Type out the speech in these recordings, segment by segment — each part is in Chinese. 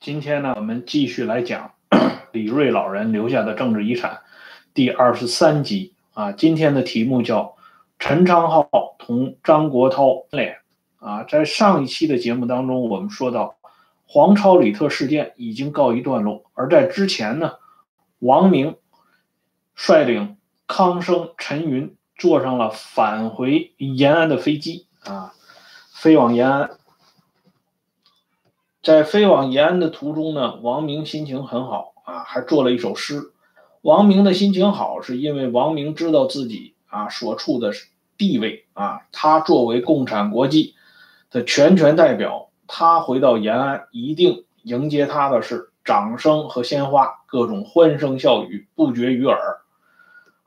今天呢，我们继续来讲 李瑞老人留下的政治遗产第二十三集啊。今天的题目叫陈昌浩同张国焘脸啊。在上一期的节目当中，我们说到黄超李特事件已经告一段落，而在之前呢，王明率领康生、陈云坐上了返回延安的飞机啊，飞往延安。在飞往延安的途中呢，王明心情很好啊，还做了一首诗。王明的心情好，是因为王明知道自己啊所处的地位啊，他作为共产国际的全权代表，他回到延安，一定迎接他的是掌声和鲜花，各种欢声笑语不绝于耳。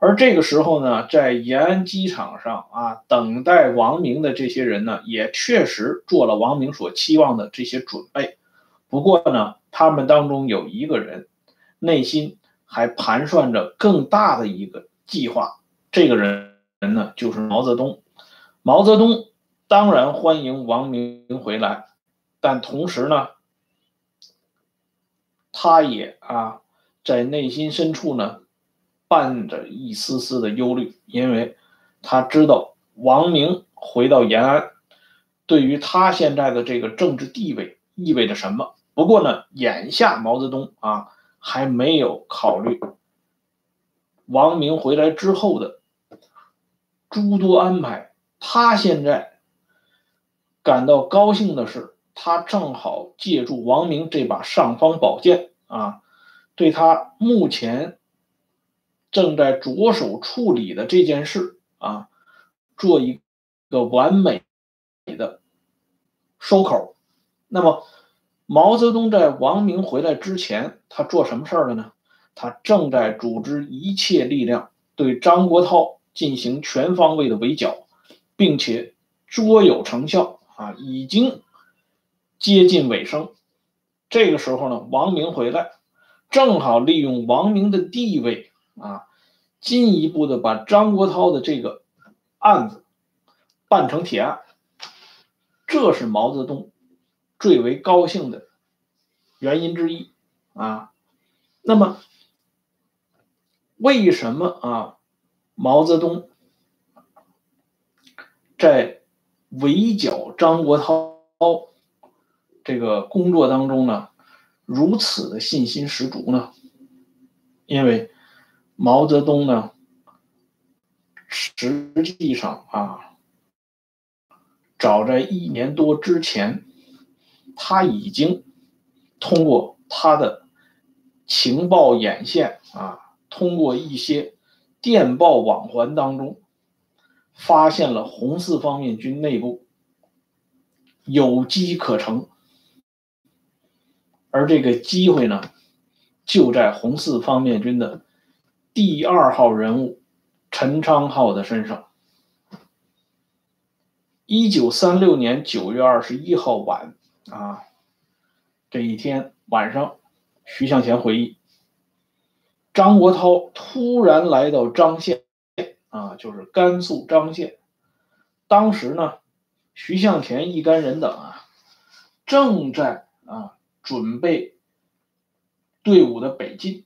而这个时候呢，在延安机场上啊，等待王明的这些人呢，也确实做了王明所期望的这些准备。不过呢，他们当中有一个人，内心还盘算着更大的一个计划。这个人人呢，就是毛泽东。毛泽东当然欢迎王明回来，但同时呢，他也啊，在内心深处呢。伴着一丝丝的忧虑，因为他知道王明回到延安，对于他现在的这个政治地位意味着什么。不过呢，眼下毛泽东啊还没有考虑王明回来之后的诸多安排。他现在感到高兴的是，他正好借助王明这把尚方宝剑啊，对他目前。正在着手处理的这件事啊，做一个完美的收口。那么，毛泽东在王明回来之前，他做什么事儿了呢？他正在组织一切力量对张国焘进行全方位的围剿，并且卓有成效啊，已经接近尾声。这个时候呢，王明回来，正好利用王明的地位。啊，进一步的把张国焘的这个案子办成铁案，这是毛泽东最为高兴的原因之一啊。那么，为什么啊？毛泽东在围剿张国焘这个工作当中呢，如此的信心十足呢？因为。毛泽东呢，实际上啊，早在一年多之前，他已经通过他的情报眼线啊，通过一些电报网环当中，发现了红四方面军内部有机可乘，而这个机会呢，就在红四方面军的。第二号人物陈昌浩的身上。一九三六年九月二十一号晚啊，这一天晚上，徐向前回忆，张国焘突然来到张县啊，就是甘肃张县。当时呢，徐向前一干人等啊，正在啊准备队伍的北进。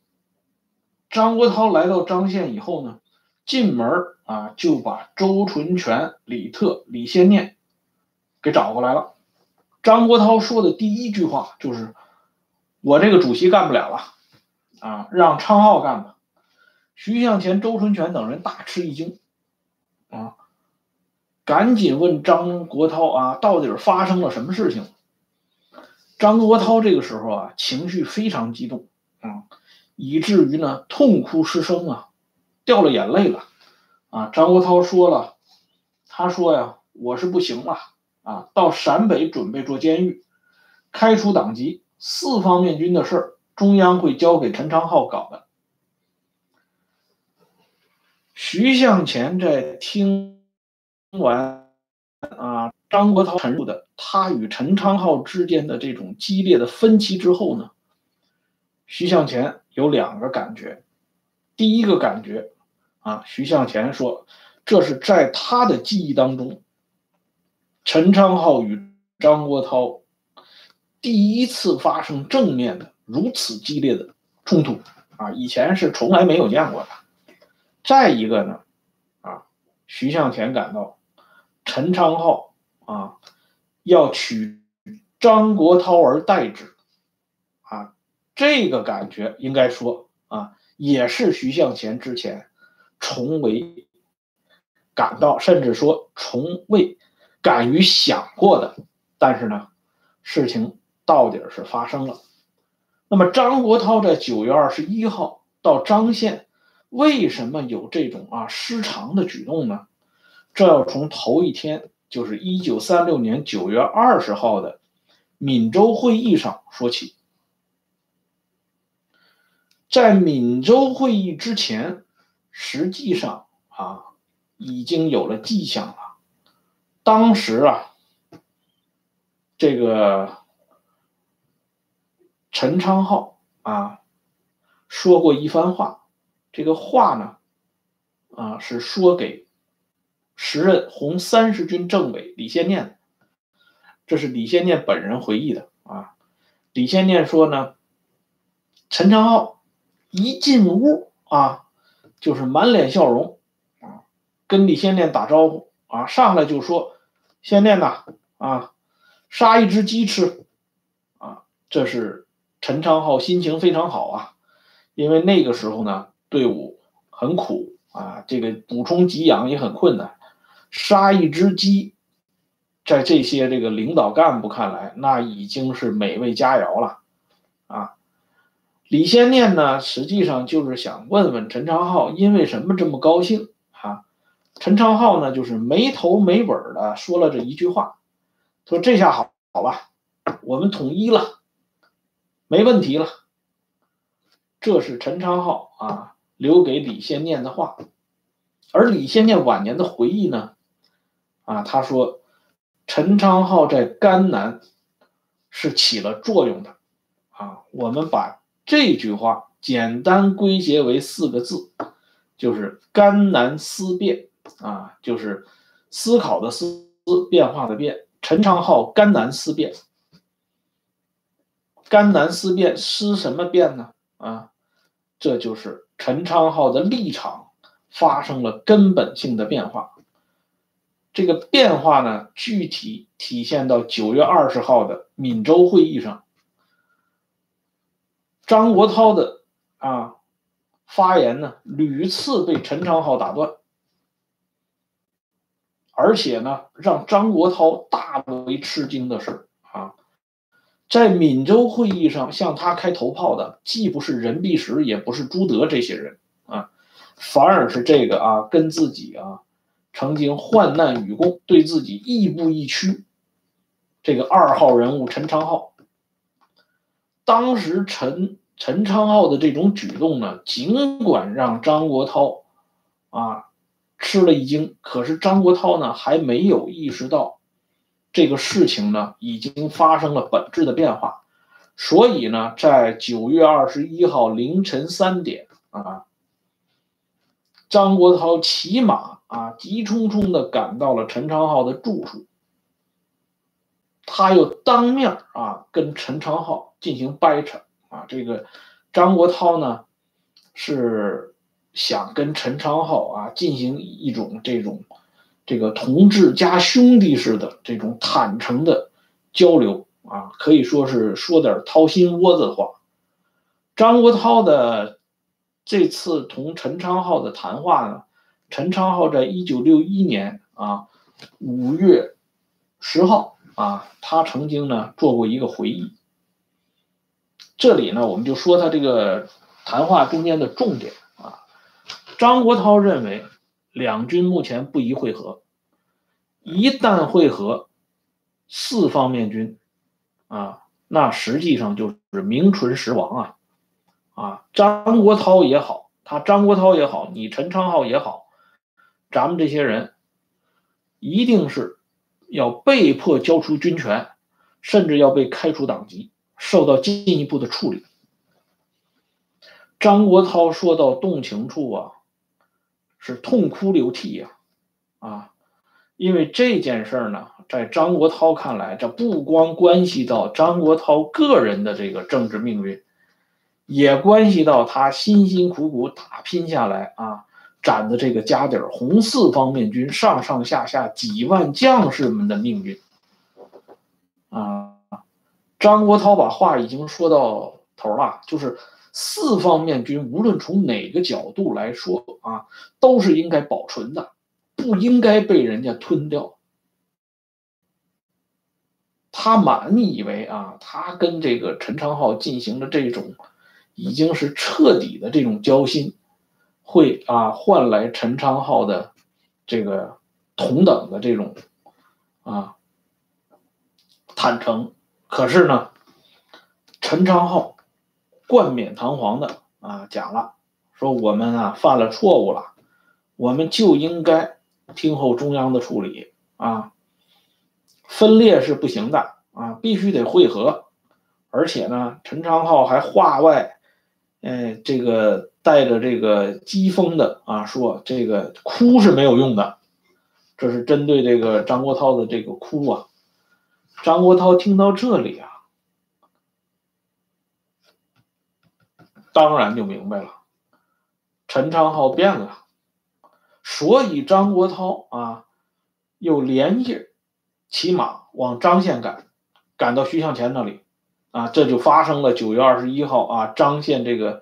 张国焘来到张县以后呢，进门啊就把周纯全、李特、李先念给找过来了。张国焘说的第一句话就是：“我这个主席干不了了，啊，让昌浩干吧。”徐向前、周纯全等人大吃一惊，啊，赶紧问张国焘啊，到底发生了什么事情？张国焘这个时候啊，情绪非常激动，啊。以至于呢，痛哭失声啊，掉了眼泪了，啊！张国焘说了，他说呀，我是不行了，啊，到陕北准备做监狱，开除党籍，四方面军的事儿，中央会交给陈昌浩搞的。徐向前在听完啊张国焘陈述的他与陈昌浩之间的这种激烈的分歧之后呢，徐向前。有两个感觉，第一个感觉，啊，徐向前说，这是在他的记忆当中，陈昌浩与张国焘第一次发生正面的如此激烈的冲突啊，以前是从来没有见过的。再一个呢，啊，徐向前感到陈昌浩啊要取张国焘而代之，这个感觉应该说啊，也是徐向前之前从未感到，甚至说从未敢于想过的。但是呢，事情到底是发生了。那么张国焘在九月二十一号到张县。为什么有这种啊失常的举动呢？这要从头一天，就是一九三六年九月二十号的闽州会议上说起。在闽州会议之前，实际上啊已经有了迹象了。当时啊，这个陈昌浩啊说过一番话。这个话呢，啊，是说给时任红三十军政委李先念的，这是李先念本人回忆的啊。李先念说呢，陈昌浩一进屋啊，就是满脸笑容啊，跟李先念打招呼啊，上来就说：“先念呐，啊，杀一只鸡吃。”啊，这是陈昌浩心情非常好啊，因为那个时候呢。队伍很苦啊，这个补充给养也很困难。杀一只鸡，在这些这个领导干部看来，那已经是美味佳肴了啊。李先念呢，实际上就是想问问陈昌浩，因为什么这么高兴啊？陈昌浩呢，就是没头没尾的说了这一句话，说这下好好吧，我们统一了，没问题了。这是陈昌浩啊。留给李先念的话，而李先念晚年的回忆呢？啊，他说，陈昌浩在甘南是起了作用的。啊，我们把这句话简单归结为四个字，就是甘南思变。啊，就是思考的思，变化的变。陈昌浩甘南思变，甘南思变，思什么变呢？啊，这就是。陈昌浩的立场发生了根本性的变化，这个变化呢，具体体现到九月二十号的闽州会议上，张国焘的啊发言呢，屡次被陈昌浩打断，而且呢，让张国焘大为吃惊的是啊。在闽州会议上向他开头炮的，既不是任弼时，也不是朱德这些人啊，反而是这个啊，跟自己啊曾经患难与共，对自己亦步亦趋，这个二号人物陈昌浩。当时陈陈昌浩的这种举动呢，尽管让张国焘啊吃了一惊，可是张国焘呢还没有意识到。这个事情呢，已经发生了本质的变化，所以呢，在九月二十一号凌晨三点啊，张国焘骑马啊，急匆匆的赶到了陈昌浩的住处，他又当面啊跟陈昌浩进行掰扯啊，这个张国焘呢是想跟陈昌浩啊进行一种这种。这个同志加兄弟似的这种坦诚的交流啊，可以说是说点掏心窝子的话。张国焘的这次同陈昌浩的谈话呢，陈昌浩在一九六一年啊五月十号啊，他曾经呢做过一个回忆。这里呢，我们就说他这个谈话中间的重点啊，张国焘认为。两军目前不宜会合，一旦会合，四方面军啊，那实际上就是名存实亡啊！啊，张国焘也好，他张国焘也好，你陈昌浩也好，咱们这些人一定是要被迫交出军权，甚至要被开除党籍，受到进一步的处理。张国焘说到动情处啊。是痛哭流涕呀，啊，因为这件事儿呢，在张国焘看来，这不光关系到张国焘个人的这个政治命运，也关系到他辛辛苦苦打拼下来啊斩的这个家底儿——红四方面军上上下下几万将士们的命运。啊，张国焘把话已经说到头了，就是四方面军无论从哪个角度来说啊，都是应该保存的，不应该被人家吞掉。他满以为啊，他跟这个陈昌浩进行的这种，已经是彻底的这种交心，会啊换来陈昌浩的这个同等的这种啊坦诚。可是呢，陈昌浩冠冕堂皇的啊讲了，说我们啊犯了错误了，我们就应该听候中央的处理啊。分裂是不行的啊，必须得汇合，而且呢，陈昌浩还话外，哎，这个带着这个讥讽的啊，说这个哭是没有用的，这是针对这个张国焘的这个哭啊。张国焘听到这里啊，当然就明白了，陈昌浩变了，所以张国焘啊，又连夜。骑马往张县赶，赶到徐向前那里，啊，这就发生了九月二十一号啊，张宪这个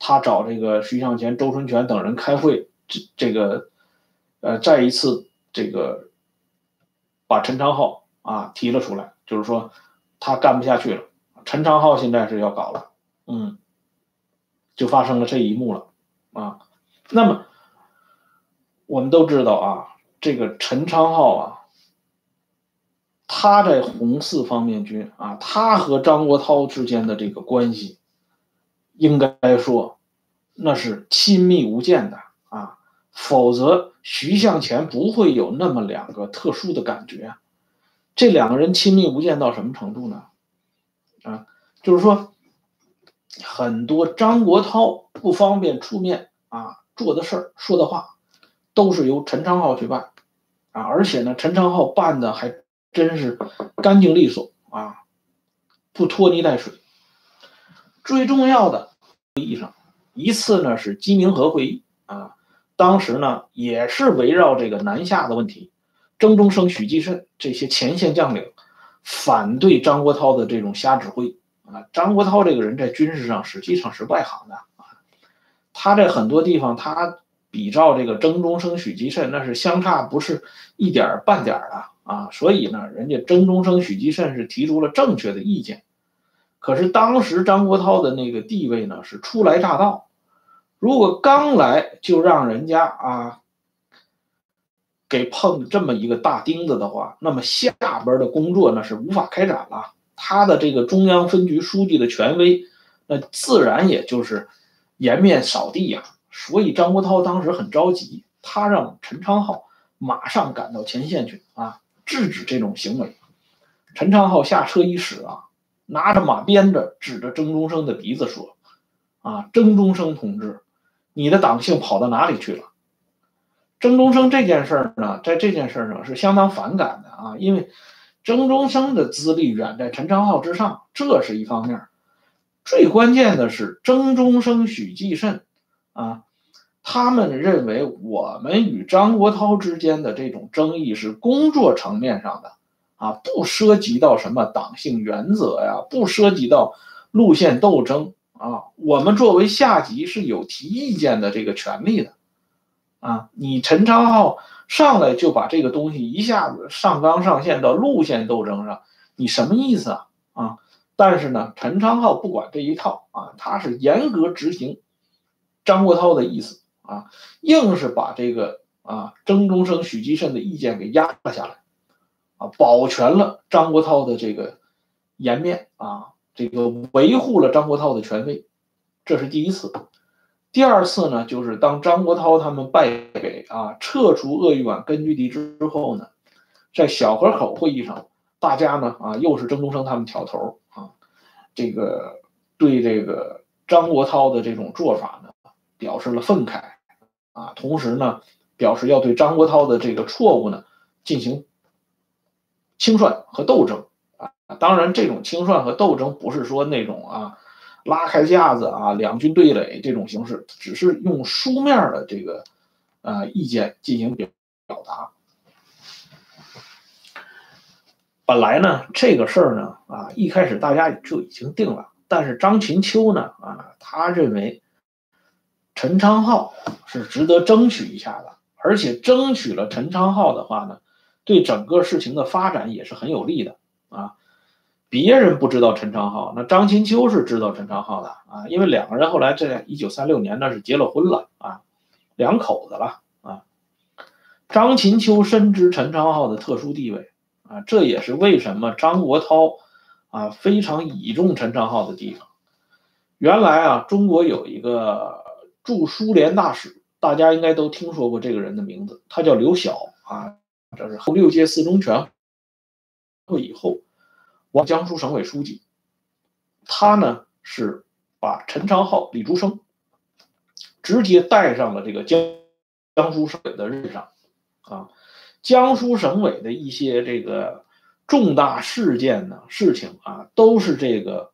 他找这个徐向前、周春泉等人开会，这这个呃，再一次这个把陈昌浩啊提了出来，就是说他干不下去了，陈昌浩现在是要搞了，嗯，就发生了这一幕了啊。那么我们都知道啊，这个陈昌浩啊。他在红四方面军啊，他和张国焘之间的这个关系，应该说那是亲密无间的啊，否则徐向前不会有那么两个特殊的感觉。这两个人亲密无间到什么程度呢？啊，就是说很多张国焘不方便出面啊做的事儿、说的话，都是由陈昌浩去办啊，而且呢，陈昌浩办的还。真是干净利索啊，不拖泥带水。最重要的会议上一次呢是鸡鸣河会议啊，当时呢也是围绕这个南下的问题，曾中生、许继慎这些前线将领反对张国焘的这种瞎指挥啊。张国焘这个人在军事上实际上是外行的啊，他在很多地方他比照这个曾中生、许继慎那是相差不是一点半点的。啊，所以呢，人家曾中生、许继慎是提出了正确的意见，可是当时张国焘的那个地位呢是初来乍到，如果刚来就让人家啊给碰这么一个大钉子的话，那么下边的工作那是无法开展了，他的这个中央分局书记的权威，那自然也就是颜面扫地呀。所以张国焘当时很着急，他让陈昌浩马上赶到前线去啊。制止这种行为。陈昌浩下车一使啊，拿着马鞭子指着曾中生的鼻子说：“啊，曾中生同志，你的党性跑到哪里去了？”曾中生这件事儿呢，在这件事上是相当反感的啊，因为曾中生的资历远在陈昌浩之上，这是一方面。最关键的是曾中生、许继慎啊。他们认为我们与张国焘之间的这种争议是工作层面上的，啊，不涉及到什么党性原则呀，不涉及到路线斗争啊。我们作为下级是有提意见的这个权利的，啊，你陈昌浩上来就把这个东西一下子上纲上线到路线斗争上，你什么意思啊？啊，但是呢，陈昌浩不管这一套啊，他是严格执行张国焘的意思。啊，硬是把这个啊曾中生、许继慎的意见给压了下来，啊，保全了张国焘的这个颜面啊，这个维护了张国焘的权威，这是第一次。第二次呢，就是当张国焘他们败给啊撤出鄂豫皖根据地之后呢，在小河口会议上，大家呢啊又是曾中生他们挑头啊，这个对这个张国焘的这种做法呢表示了愤慨。啊，同时呢，表示要对张国焘的这个错误呢进行清算和斗争啊。当然，这种清算和斗争不是说那种啊拉开架子啊两军对垒这种形式，只是用书面的这个啊意见进行表表达。本来呢，这个事儿呢，啊，一开始大家就已经定了。但是张秦秋呢，啊，他认为陈昌浩是值得争取一下的，而且争取了陈昌浩的话呢，对整个事情的发展也是很有利的啊。别人不知道陈昌浩，那张秦秋是知道陈昌浩的啊，因为两个人后来在一九三六年那是结了婚了啊，两口子了啊。张秦秋深知陈昌浩的特殊地位。啊，这也是为什么张国焘啊非常倚重陈昌浩的地方。原来啊，中国有一个驻苏联大使，大家应该都听说过这个人的名字，他叫刘晓啊。这是后六届四中全会以后，往江苏省委书记，他呢是把陈昌浩、李竹生直接带上了这个江江苏省委的任上啊。江苏省委的一些这个重大事件呢，事情啊，都是这个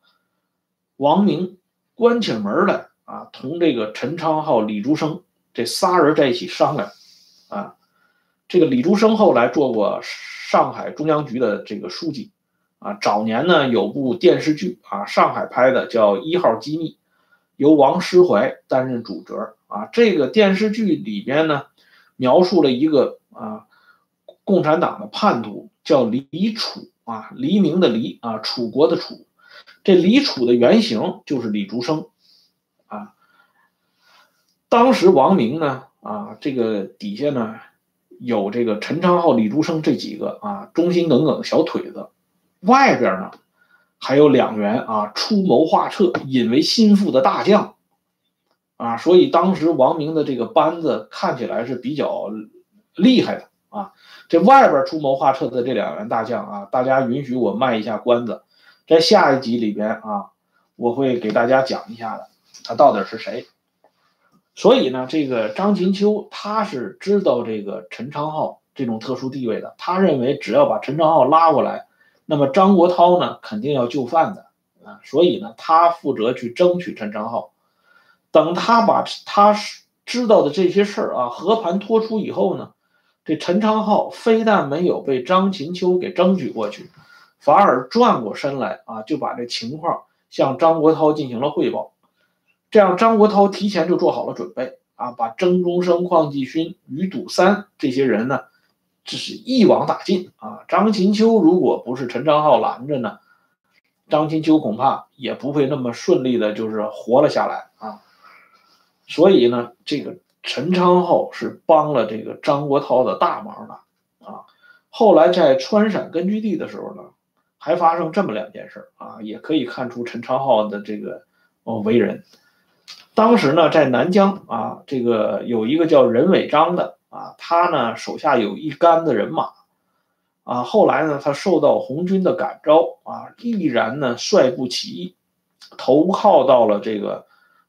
王明关起门来啊，同这个陈昌浩、李竹生这仨人在一起商量啊。这个李竹生后来做过上海中央局的这个书记啊，早年呢有部电视剧啊，上海拍的叫《一号机密》，由王诗怀担任主角啊。这个电视剧里边呢，描述了一个啊。共产党的叛徒叫李楚啊，黎明的黎啊，楚国的楚，这李楚的原型就是李竹生。当时王明呢啊，这个底下呢有这个陈昌浩、李竹生这几个啊忠心耿耿的小腿子，外边呢还有两员啊出谋划策、引为心腹的大将啊，所以当时王明的这个班子看起来是比较厉害的。啊，这外边出谋划策的这两员大将啊，大家允许我卖一下关子，在下一集里边啊，我会给大家讲一下的，他到底是谁。所以呢，这个张琴秋他是知道这个陈昌浩这种特殊地位的，他认为只要把陈昌浩拉过来，那么张国焘呢肯定要就范的啊，所以呢，他负责去争取陈昌浩。等他把他知道的这些事儿啊和盘托出以后呢。这陈昌浩非但没有被张琴秋给争取过去，反而转过身来啊，就把这情况向张国焘进行了汇报。这样，张国焘提前就做好了准备啊，把曾中生、邝继勋、于笃三这些人呢，这是一网打尽啊。张琴秋如果不是陈昌浩拦着呢，张琴秋恐怕也不会那么顺利的，就是活了下来啊。所以呢，这个。陈昌浩是帮了这个张国焘的大忙的啊！后来在川陕根据地的时候呢，还发生这么两件事啊，也可以看出陈昌浩的这个哦为人。当时呢，在南疆啊，这个有一个叫任伟章的啊，他呢手下有一干的人马啊，后来呢，他受到红军的感召啊，毅然呢率部起义，投靠到了这个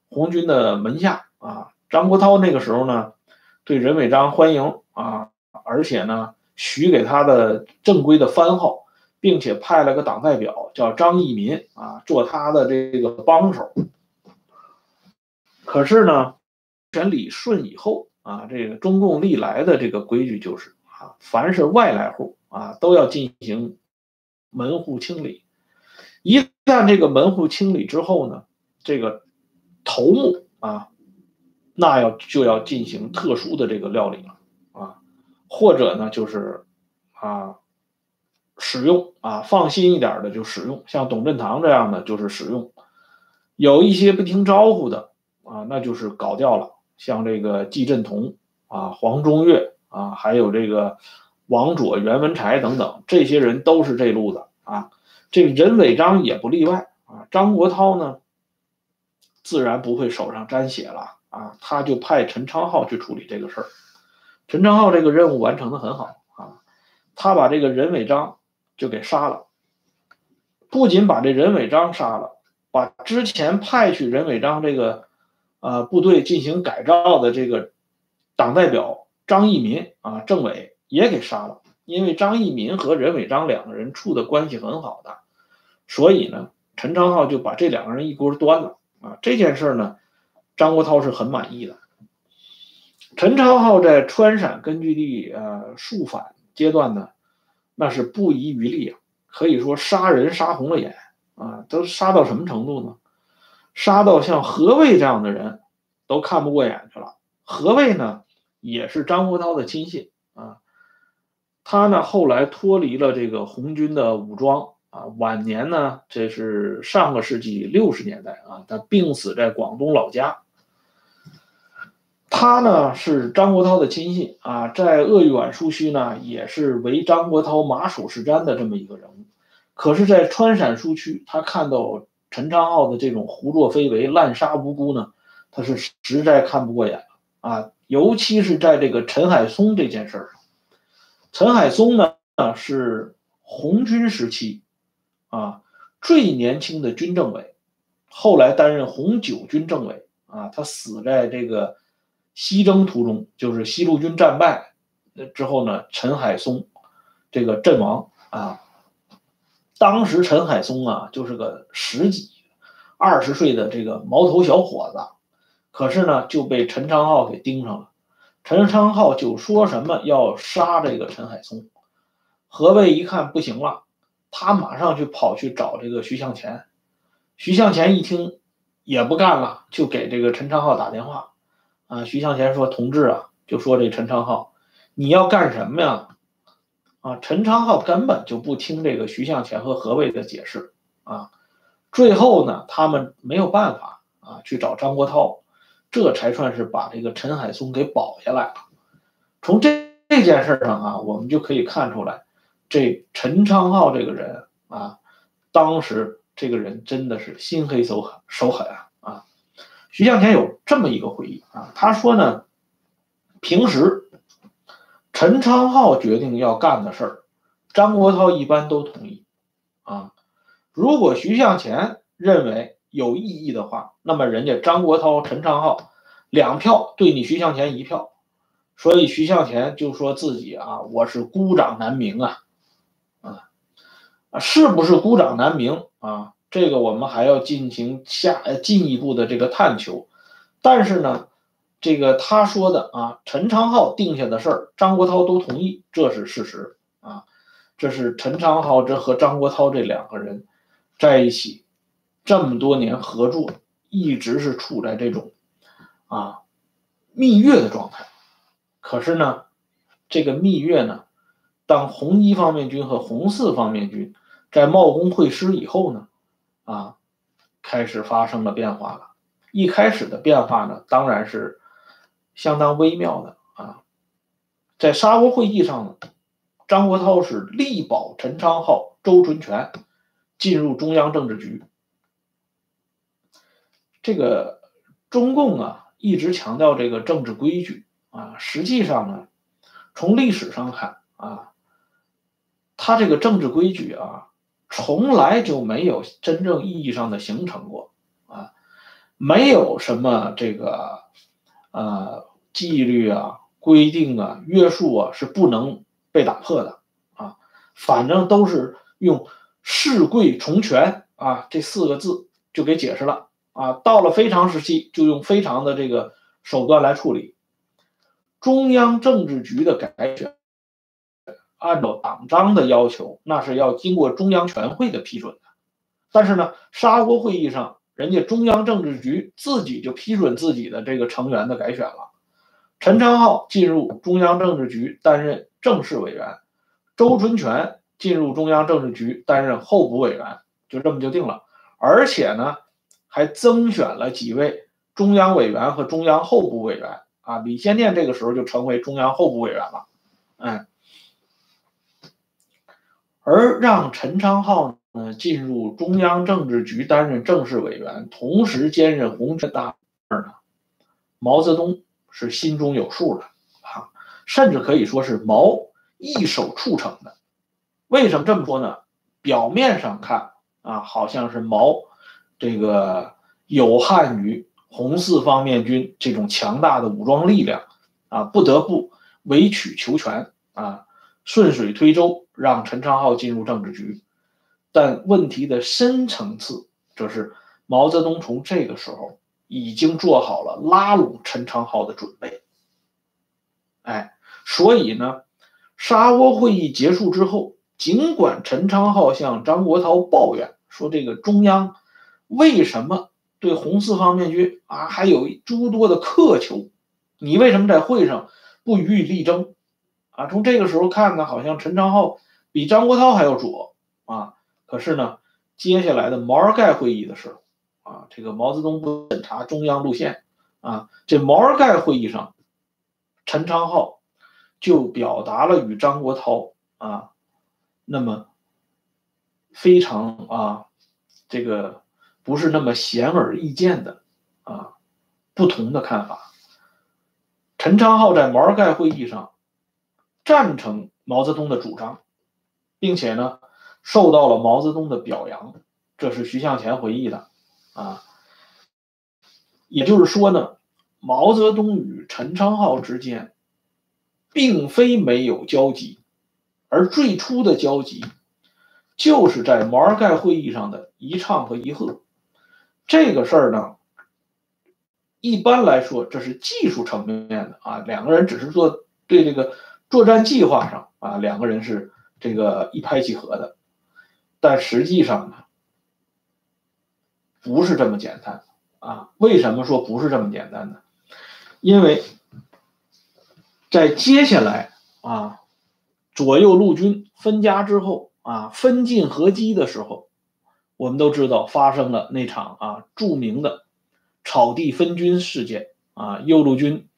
红军的门下啊。张国焘那个时候呢，对任伟章欢迎啊，而且呢，许给他的正规的番号，并且派了个党代表叫张义民啊，做他的这个帮手。可是呢，选理顺以后啊，这个中共历来的这个规矩就是啊，凡是外来户啊，都要进行门户清理。一旦这个门户清理之后呢，这个头目啊。那要就要进行特殊的这个料理了啊，或者呢就是啊使用啊放心一点的就使用，像董振堂这样的就是使用，有一些不听招呼的啊，那就是搞掉了，像这个季振同啊、黄中岳啊，还有这个王佐、袁文才等等，这些人都是这路子啊，这个任伟章也不例外啊，张国焘呢自然不会手上沾血了。啊，他就派陈昌浩去处理这个事儿。陈昌浩这个任务完成的很好啊，他把这个任伟章就给杀了。不仅把这任伟章杀了，把之前派去任伟章这个呃部队进行改造的这个党代表张义民啊，政委也给杀了因为张义民和任伟章两个人处的关系很好的，所以呢，陈昌浩就把这两个人一锅端了啊。这件事呢，张国焘是很满意的。陈昌浩在川陕根据地呃肃反阶段呢，那是不遗余力啊，可以说杀人杀红了眼啊，都杀到什么程度呢？杀到像何卫这样的人都看不过眼去了。何卫呢，也是张国焘的亲信啊。他呢后来脱离了这个红军的武装啊，晚年呢，这是上个世纪六十年代啊，他病死在广东老家。他呢是张国焘的亲信啊，在鄂豫皖苏区呢也是为张国焘马首是瞻的这么一个人物。可是，在川陕苏区，他看到陈昌浩的这种胡作非为、滥杀无辜呢，他是实在看不过眼了啊！尤其是在这个陈海松这件事上，陈海松呢是红军时期啊最年轻的军政委，后来担任红九军政委啊，他死在这个。西征途中，就是西路军战败之后呢，陈海松这个阵亡啊。当时陈海松啊，就是个十几、二十岁的这个毛头小伙子，可是呢，就被陈昌浩给盯上了。陈昌浩就说什么要杀这个陈海松。何卫一看不行了，他马上就跑去找这个徐向前。徐向前一听也不干了，就给这个陈昌浩打电话。啊，徐向前说：“同志啊，就说这陈昌浩，你要干什么呀？”啊，陈昌浩根本就不听这个徐向前和何卫的解释啊。最后呢，他们没有办法啊，去找张国焘，这才算是把这个陈海松给保下来了。从这这件事上啊，我们就可以看出来，这陈昌浩这个人啊，当时这个人真的是心黑手狠手狠啊啊。徐向前有这么一个回忆啊，他说呢，平时陈昌浩决定要干的事儿，张国焘一般都同意啊。如果徐向前认为有异议的话，那么人家张国焘、陈昌浩两票对你徐向前一票，所以徐向前就说自己啊，我是孤掌难鸣啊，啊，是不是孤掌难鸣啊？这个我们还要进行下进一步的这个探求，但是呢，这个他说的啊，陈昌浩定下的事儿，张国焘都同意，这是事实啊。这是陈昌浩这和张国焘这两个人在一起这么多年合作，一直是处在这种啊蜜月的状态。可是呢，这个蜜月呢，当红一方面军和红四方面军在茂功会师以后呢？啊，开始发生了变化了。一开始的变化呢，当然是相当微妙的啊。在沙窝会议上呢，张国焘是力保陈昌浩、周纯全进入中央政治局。这个中共啊，一直强调这个政治规矩啊，实际上呢，从历史上看啊，他这个政治规矩啊。从来就没有真正意义上的形成过啊，没有什么这个呃纪律啊、规定啊、约束啊是不能被打破的啊，反正都是用事贵从权啊这四个字就给解释了啊。到了非常时期，就用非常的这个手段来处理中央政治局的改选。按照党章的要求，那是要经过中央全会的批准的。但是呢，沙锅会议上，人家中央政治局自己就批准自己的这个成员的改选了。陈昌浩进入中央政治局担任正式委员，周纯全进入中央政治局担任候补委员，就这么就定了。而且呢，还增选了几位中央委员和中央候补委员啊。李先念这个时候就成为中央候补委员了，哎。而让陈昌浩嗯进入中央政治局担任正式委员，同时兼任红军大事呢，毛泽东是心中有数的啊，甚至可以说是毛一手促成的。为什么这么说呢？表面上看啊，好像是毛这个有汉于红四方面军这种强大的武装力量啊，不得不委曲求全啊。顺水推舟，让陈昌浩进入政治局。但问题的深层次，则是毛泽东从这个时候已经做好了拉拢陈昌浩的准备。哎，所以呢，沙窝会议结束之后，尽管陈昌浩向张国焘抱怨说，这个中央为什么对红四方面军啊还有诸多的苛求？你为什么在会上不予以力争？啊，从这个时候看呢，好像陈昌浩比张国焘还要左啊。可是呢，接下来的毛尔盖会议的时候，啊，这个毛泽东不审查中央路线啊，这毛尔盖会议上，陈昌浩就表达了与张国焘啊，那么非常啊，这个不是那么显而易见的啊不同的看法。陈昌浩在毛尔盖会议上赞成毛泽东的主张，并且呢受到了毛泽东的表扬。这是徐向前回忆的啊。也就是说呢，毛泽东与陈昌浩之间并非没有交集，而最初的交集就是在毛尔盖会议上的一唱和一和。这个事儿呢。一般来说，这是技术层面的啊，两个人只是做对这个作战计划上啊，两个人是这个一拍即合的，但实际上呢，不是这么简单啊。为什么说不是这么简单呢？因为在接下来啊，左右路军分家之后啊，分进合击的时候，我们都知道发生了那场啊著名的。草地分军事件啊，右路军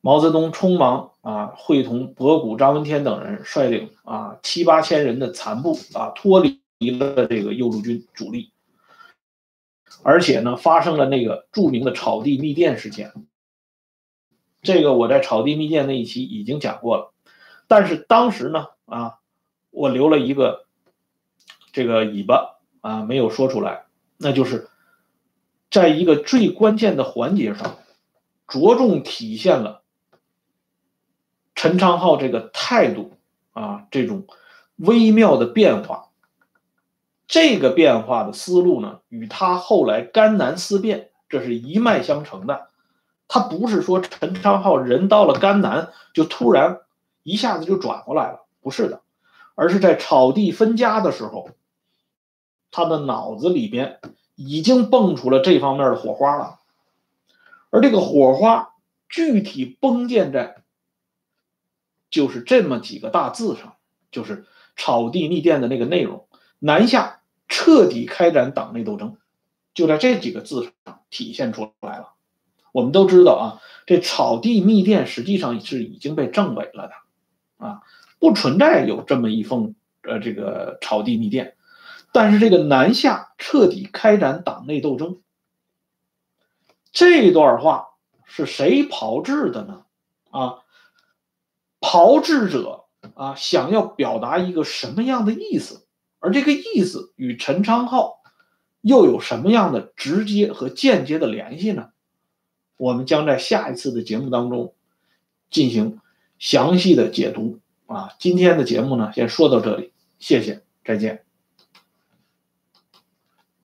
毛泽东匆忙啊，会同博古、张闻天等人率领啊七八千人的残部啊，脱离了这个右路军主力，而且呢，发生了那个著名的草地密电事件。这个我在草地密电那一期已经讲过了，但是当时呢啊，我留了一个这个尾巴啊，没有说出来，那就是。在一个最关键的环节上，着重体现了陈昌浩这个态度啊，这种微妙的变化。这个变化的思路呢，与他后来甘南思变这是一脉相承的。他不是说陈昌浩人到了甘南就突然一下子就转过来了，不是的，而是在草地分家的时候，他的脑子里边。已经蹦出了这方面的火花了，而这个火花具体崩建在就是这么几个大字上，就是草地密电的那个内容：南下彻底开展党内斗争，就在这几个字上体现出来了。我们都知道啊，这草地密电实际上是已经被政委了的，啊，不存在有这么一封呃这个草地密电。但是这个南下彻底开展党内斗争，这段话是谁炮制的呢？啊，陶制者啊，想要表达一个什么样的意思？而这个意思与陈昌浩又有什么样的直接和间接的联系呢？我们将在下一次的节目当中进行详细的解读。啊，今天的节目呢，先说到这里，谢谢，再见。